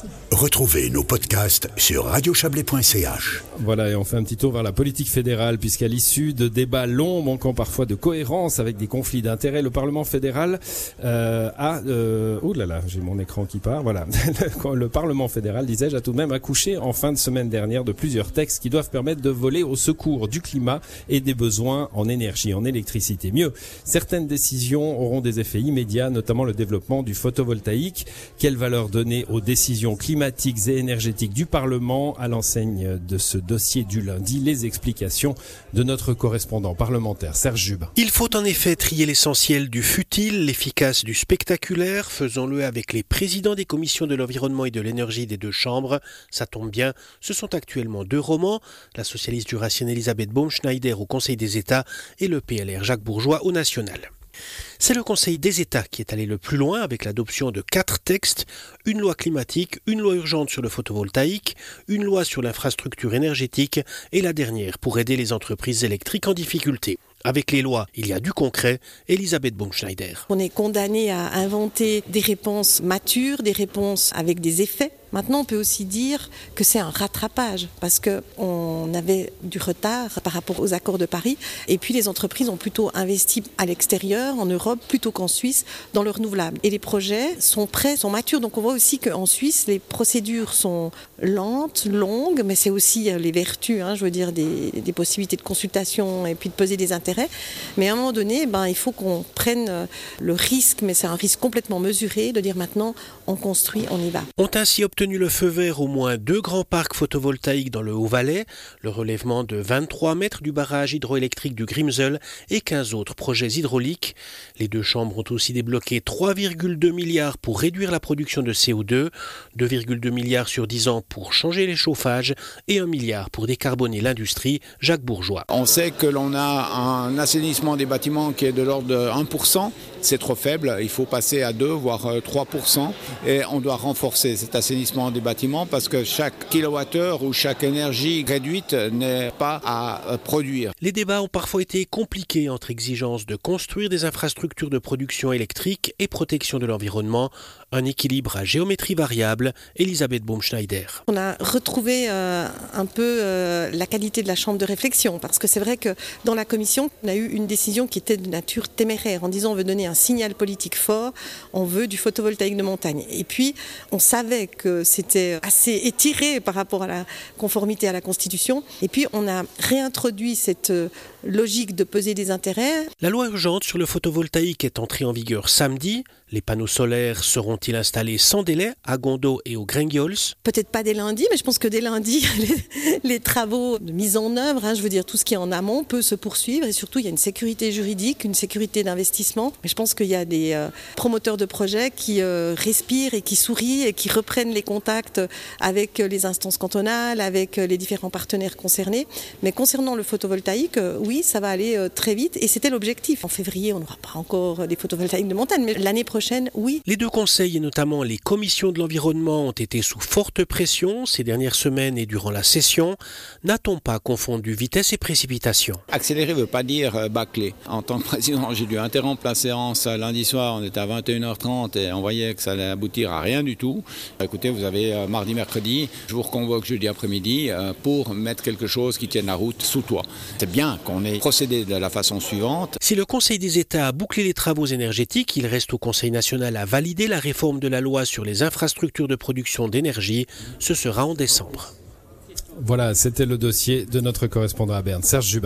Sí. Retrouvez nos podcasts sur radiochablais.ch. Voilà, et on fait un petit tour vers la politique fédérale, puisqu'à l'issue de débats longs, manquant parfois de cohérence avec des conflits d'intérêts, le Parlement fédéral euh, a... Euh, oh là là, j'ai mon écran qui part, voilà. le Parlement fédéral, disais-je, a tout de même accouché en fin de semaine dernière de plusieurs textes qui doivent permettre de voler au secours du climat et des besoins en énergie, en électricité. Mieux, certaines décisions auront des effets immédiats, notamment le développement du photovoltaïque. Quelle valeur donner aux décisions climatiques et énergétiques du Parlement à l'enseigne de ce dossier du lundi Les explications de notre correspondant parlementaire Serge Jube. Il faut en effet trier l'essentiel du futile, l'efficace du spectaculaire. Faisons-le avec les présidents des commissions de l'environnement et de l'énergie des deux chambres. Ça tombe bien, ce sont actuellement deux romans, la socialiste jurassienne Elisabeth Baumschneider au Conseil des États et le PLR Jacques Bourgeois au National. C'est le Conseil des États qui est allé le plus loin avec l'adoption de quatre textes, une loi climatique, une loi urgente sur le photovoltaïque, une loi sur l'infrastructure énergétique et la dernière pour aider les entreprises électriques en difficulté. Avec les lois, il y a du concret. Elisabeth Baumschneider. On est condamné à inventer des réponses matures, des réponses avec des effets Maintenant, on peut aussi dire que c'est un rattrapage parce qu'on avait du retard par rapport aux accords de Paris. Et puis, les entreprises ont plutôt investi à l'extérieur, en Europe, plutôt qu'en Suisse, dans le renouvelable. Et les projets sont prêts, sont matures. Donc, on voit aussi qu'en Suisse, les procédures sont lentes, longues, mais c'est aussi euh, les vertus, hein, je veux dire, des, des, possibilités de consultation et puis de peser des intérêts. Mais à un moment donné, ben, il faut qu'on prenne euh, le risque, mais c'est un risque complètement mesuré, de dire maintenant, on construit, on y va. Ont ainsi obtenu le feu vert au moins deux grands parcs photovoltaïques dans le Haut-Valais, le relèvement de 23 mètres du barrage hydroélectrique du Grimsel et 15 autres projets hydrauliques. Les deux chambres ont aussi débloqué 3,2 milliards pour réduire la production de CO2, 2,2 milliards sur 10 ans pour changer les chauffages et 1 milliard pour décarboner l'industrie. Jacques Bourgeois. On sait que l'on a un assainissement des bâtiments qui est de l'ordre de 1%. C'est trop faible. Il faut passer à 2 voire 3% et on doit renforcer cet assainissement des bâtiments parce que chaque kilowattheure ou chaque énergie réduite n'est pas à produire. Les débats ont parfois été compliqués entre exigences de construire des infrastructures de production électrique et protection de l'environnement, un équilibre à géométrie variable. Elisabeth Baumschneider. On a retrouvé euh, un peu euh, la qualité de la chambre de réflexion parce que c'est vrai que dans la commission, on a eu une décision qui était de nature téméraire en disant on veut donner un signal politique fort, on veut du photovoltaïque de montagne. Et puis on savait que c'était assez étiré par rapport à la conformité à la Constitution. Et puis on a réintroduit cette euh, logique de peser des intérêts. La loi urgente sur le photovoltaïque est entrée en vigueur samedi. Les panneaux solaires seront-ils installés sans délai à Gondo et aux Gringiols Peut-être pas dès lundi, mais je pense que dès lundi, les, travaux de mise en œuvre, hein, je veux dire tout ce qui est en amont, peut se poursuivre. Et surtout, il y a une sécurité juridique, une sécurité d'investissement. Mais je pense qu'il y a des euh, promoteurs de projets qui euh, respirent et qui sourient et qui reprennent les contacts avec les instances cantonales, avec les différents partenaires concernés. Mais concernant le photovoltaïque, oui, ça va aller euh, très vite. Et c'était l'objectif. En février, on n'aura pas encore des photovoltaïques de montagne, mais l'année prochaine, oui. Les deux conseils, et notamment les commissions de l'environnement, ont été sous forte pression ces dernières semaines et durant la session. N'a-t-on pas confondu vitesse et précipitation? Accélérer ne veut pas dire euh, bâcler. En tant que président, j'ai dû interrompre la séance lundi soir. On était à 21h30 et on voyait que ça allait aboutir à rien du tout. Écoutez, vous avez euh, mardi, mercredi, je vous reconvoque jeudi après-midi pour mettre quelque chose qui tienne la route sous toi. C'est bien qu'on on est procédé de la façon suivante. Si le Conseil des États a bouclé les travaux énergétiques, il reste au Conseil national à valider la réforme de la loi sur les infrastructures de production d'énergie. Ce sera en décembre. Voilà, c'était le dossier de notre correspondant à Berne, Serge Jubin.